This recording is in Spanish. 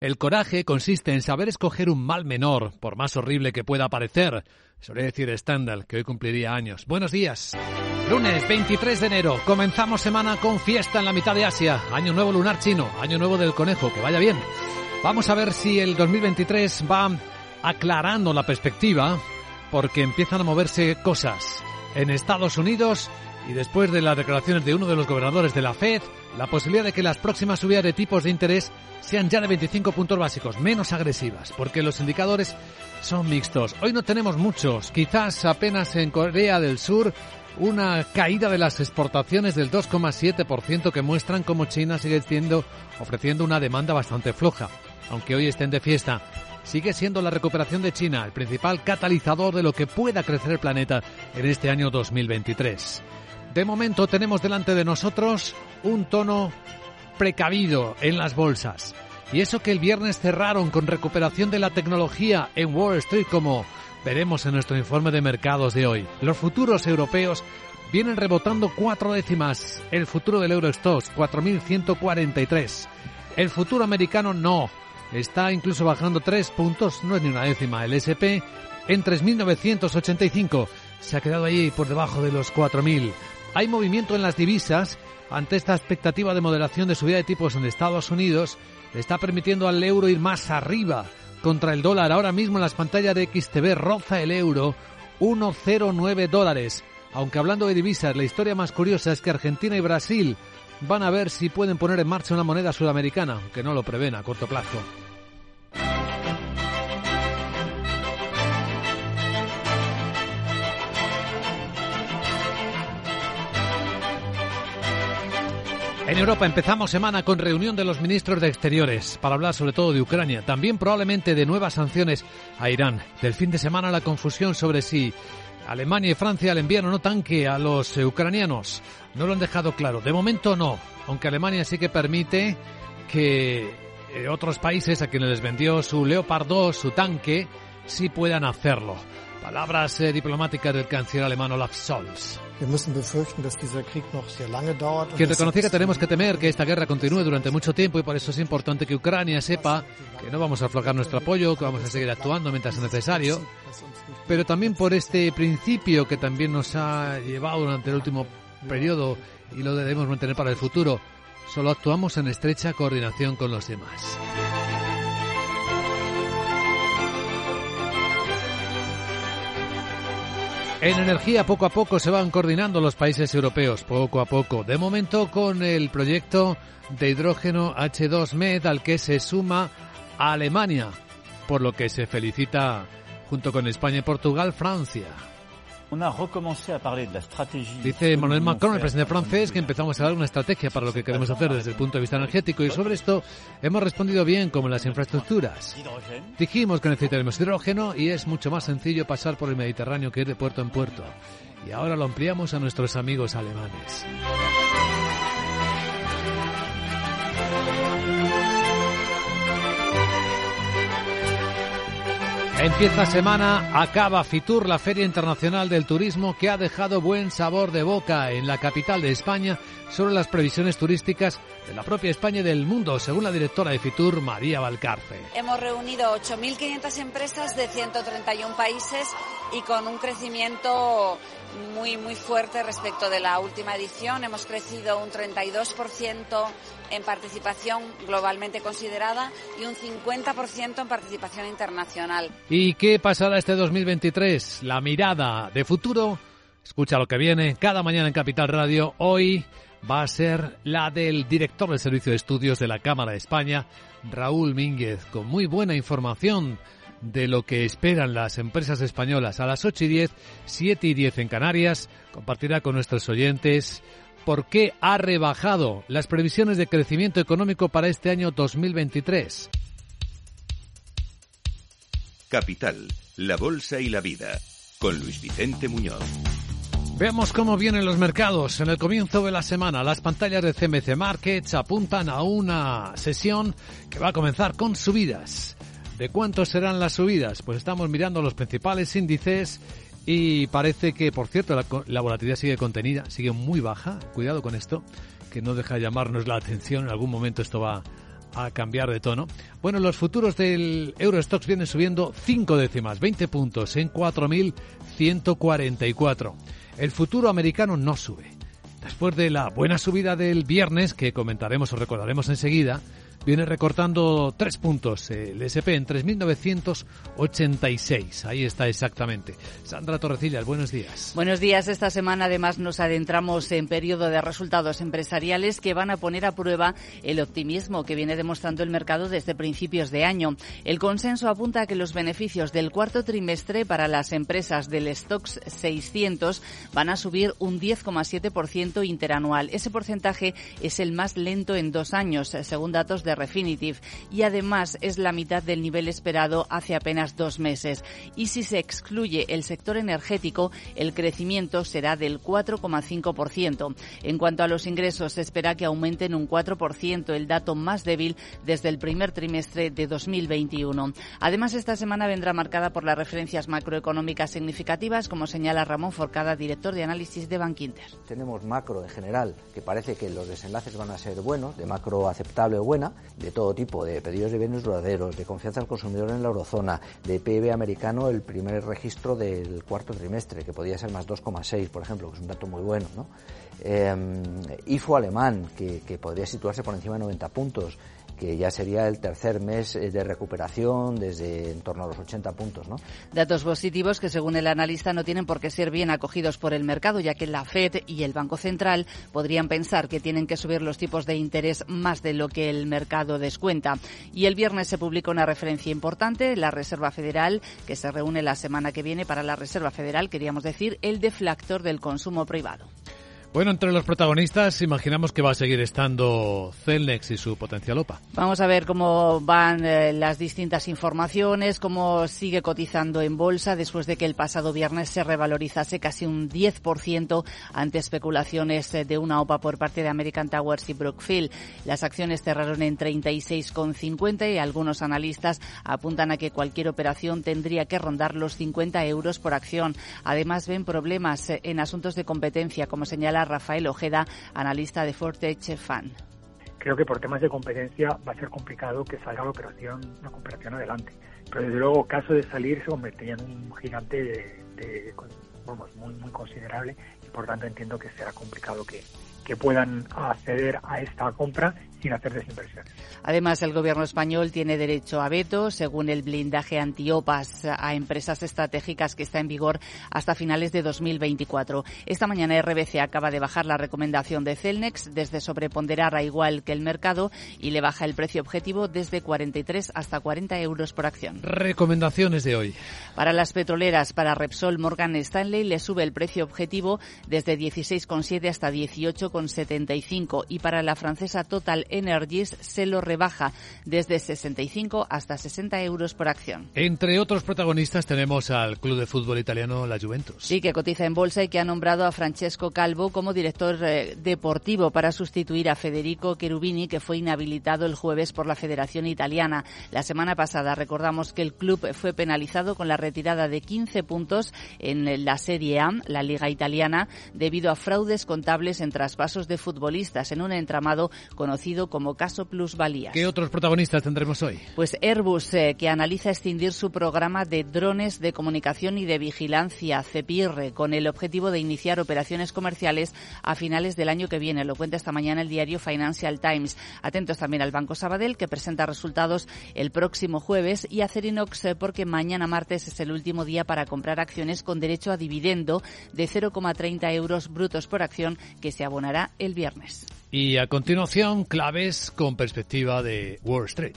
El coraje consiste en saber escoger un mal menor, por más horrible que pueda parecer. Solía decir Stendhal, que hoy cumpliría años. Buenos días. Lunes 23 de enero, comenzamos semana con fiesta en la mitad de Asia. Año nuevo lunar chino, año nuevo del conejo, que vaya bien. Vamos a ver si el 2023 va aclarando la perspectiva, porque empiezan a moverse cosas. En Estados Unidos y después de las declaraciones de uno de los gobernadores de la Fed, la posibilidad de que las próximas subidas de tipos de interés sean ya de 25 puntos básicos, menos agresivas, porque los indicadores son mixtos. Hoy no tenemos muchos, quizás apenas en Corea del Sur una caída de las exportaciones del 2,7% que muestran cómo China sigue siendo, ofreciendo una demanda bastante floja, aunque hoy estén de fiesta. Sigue siendo la recuperación de China el principal catalizador de lo que pueda crecer el planeta en este año 2023. De momento tenemos delante de nosotros un tono precavido en las bolsas. Y eso que el viernes cerraron con recuperación de la tecnología en Wall Street como veremos en nuestro informe de mercados de hoy. Los futuros europeos vienen rebotando cuatro décimas. El futuro del Eurostox 4.143. El futuro americano no. Está incluso bajando tres puntos, no es ni una décima. El SP en 3.985 se ha quedado ahí por debajo de los 4.000. Hay movimiento en las divisas ante esta expectativa de moderación de subida de tipos en Estados Unidos. está permitiendo al euro ir más arriba contra el dólar. Ahora mismo en las pantallas de XTV roza el euro 1,09 dólares. Aunque hablando de divisas, la historia más curiosa es que Argentina y Brasil van a ver si pueden poner en marcha una moneda sudamericana, aunque no lo prevén a corto plazo. En Europa empezamos semana con reunión de los ministros de Exteriores para hablar sobre todo de Ucrania, también probablemente de nuevas sanciones a Irán. Del fin de semana la confusión sobre si Alemania y Francia le envían o no tanque a los ucranianos. No lo han dejado claro. De momento no, aunque Alemania sí que permite que eh, otros países a quienes les vendió su Leopard 2, su tanque, sí puedan hacerlo. Palabras eh, diplomáticas del canciller alemán Olaf Scholz. Que reconoce que tenemos que temer que esta guerra continúe durante mucho tiempo y por eso es importante que Ucrania sepa que no vamos a aflojar nuestro apoyo, que vamos a seguir actuando mientras es necesario, pero también por este principio que también nos ha llevado durante el último periodo y lo debemos mantener para el futuro. Solo actuamos en estrecha coordinación con los demás. En energía poco a poco se van coordinando los países europeos, poco a poco. De momento con el proyecto de hidrógeno H2Med al que se suma Alemania, por lo que se felicita junto con España y Portugal Francia. Dice Emmanuel Macron, el presidente francés, que empezamos a dar una estrategia para lo que queremos hacer desde el punto de vista energético y sobre esto hemos respondido bien como en las infraestructuras. Dijimos que necesitaremos hidrógeno y es mucho más sencillo pasar por el Mediterráneo que ir de puerto en puerto. Y ahora lo ampliamos a nuestros amigos alemanes. Empieza semana, acaba Fitur, la Feria Internacional del Turismo, que ha dejado buen sabor de boca en la capital de España sobre las previsiones turísticas de la propia España y del mundo, según la directora de Fitur, María Valcarce. Hemos reunido 8.500 empresas de 131 países y con un crecimiento muy, muy fuerte respecto de la última edición. Hemos crecido un 32% en participación globalmente considerada y un 50% en participación internacional. ¿Y qué pasará este 2023? La mirada de futuro. Escucha lo que viene cada mañana en Capital Radio. Hoy va a ser la del director del Servicio de Estudios de la Cámara de España, Raúl Mínguez, con muy buena información de lo que esperan las empresas españolas a las 8 y 10, 7 y 10 en Canarias. Compartirá con nuestros oyentes por qué ha rebajado las previsiones de crecimiento económico para este año 2023. Capital, la Bolsa y la Vida, con Luis Vicente Muñoz. Veamos cómo vienen los mercados. En el comienzo de la semana, las pantallas de CMC Markets apuntan a una sesión que va a comenzar con subidas. ¿De cuánto serán las subidas? Pues estamos mirando los principales índices y parece que, por cierto, la, volatilidad sigue contenida, sigue muy baja. Cuidado con esto, que no deja de llamarnos la atención. En algún momento esto va a cambiar de tono. Bueno, los futuros del Eurostox vienen subiendo 5 décimas, 20 puntos en 4.144. El futuro americano no sube. Después de la buena subida del viernes, que comentaremos o recordaremos enseguida, viene recortando tres puntos el SP en 3.986. Ahí está exactamente. Sandra Torrecillas, buenos días. Buenos días. Esta semana además nos adentramos en periodo de resultados empresariales que van a poner a prueba el optimismo que viene demostrando el mercado desde principios de año. El consenso apunta a que los beneficios del cuarto trimestre para las empresas del Stocks 600 van a subir un 10,7% interanual. Ese porcentaje es el más lento en dos años, según datos de Refinitiv y además es la mitad del nivel esperado hace apenas dos meses. Y si se excluye el sector energético, el crecimiento será del 4,5%. En cuanto a los ingresos, se espera que aumenten un 4%, el dato más débil desde el primer trimestre de 2021. Además, esta semana vendrá marcada por las referencias macroeconómicas significativas, como señala Ramón Forcada, director de análisis de Bankinter. Tenemos macro en general, que parece que los desenlaces van a ser buenos, de macro aceptable o buena, de todo tipo, de pedidos de bienes duraderos, de confianza al consumidor en la eurozona, de PIB americano, el primer registro del cuarto trimestre, que podía ser más 2,6, por ejemplo, que es un dato muy bueno, ¿no? Eh, IFO alemán, que, que podría situarse por encima de 90 puntos, que ya sería el tercer mes eh, de recuperación desde en torno a los 80 puntos. ¿no? Datos positivos que, según el analista, no tienen por qué ser bien acogidos por el mercado, ya que la Fed y el Banco Central podrían pensar que tienen que subir los tipos de interés más de lo que el mercado descuenta. Y el viernes se publica una referencia importante, la Reserva Federal, que se reúne la semana que viene para la Reserva Federal, queríamos decir, el deflactor del consumo privado. Bueno, entre los protagonistas imaginamos que va a seguir estando Celnex y su potencial OPA. Vamos a ver cómo van eh, las distintas informaciones, cómo sigue cotizando en bolsa después de que el pasado viernes se revalorizase casi un 10% ante especulaciones eh, de una OPA por parte de American Towers y Brookfield. Las acciones cerraron en 36,50 y algunos analistas apuntan a que cualquier operación tendría que rondar los 50 euros por acción. Además ven problemas eh, en asuntos de competencia, como señala Rafael Ojeda, analista de Fortech Fan. Creo que por temas de competencia va a ser complicado que salga la operación, la operación adelante. Pero desde luego, caso de salir, se convertiría en un gigante de, vamos, muy, muy considerable y por tanto entiendo que será complicado que, que puedan acceder a esta compra sin hacer desinversiones. Además, el gobierno español tiene derecho a veto, según el blindaje antiopas a empresas estratégicas que está en vigor hasta finales de 2024. Esta mañana RBC acaba de bajar la recomendación de Celnex desde sobreponderar a igual que el mercado y le baja el precio objetivo desde 43 hasta 40 euros por acción. Recomendaciones de hoy. Para las petroleras, para Repsol Morgan Stanley le sube el precio objetivo desde 16,7 hasta 18,75 y para la francesa Total Energies se lo rebaja desde 65 hasta 60 euros por acción. Entre otros protagonistas tenemos al club de fútbol italiano La Juventus. Sí, que cotiza en bolsa y que ha nombrado a Francesco Calvo como director eh, deportivo para sustituir a Federico Cherubini, que fue inhabilitado el jueves por la Federación Italiana. La semana pasada recordamos que el club fue penalizado con la retirada de 15 puntos en la Serie A, la Liga Italiana, debido a fraudes contables en traspasos de futbolistas en un entramado conocido como caso plusvalías. ¿Qué otros protagonistas tendremos hoy? Pues Airbus, eh, que analiza extindir su programa de drones de comunicación y de vigilancia, CEPIR, con el objetivo de iniciar operaciones comerciales a finales del año que viene. Lo cuenta esta mañana el diario Financial Times. Atentos también al Banco Sabadell, que presenta resultados el próximo jueves, y a Cerinox, eh, porque mañana martes es el último día para comprar acciones con derecho a dividendo de 0,30 euros brutos por acción, que se abonará el viernes. Y a continuación, claves con perspectiva de Wall Street.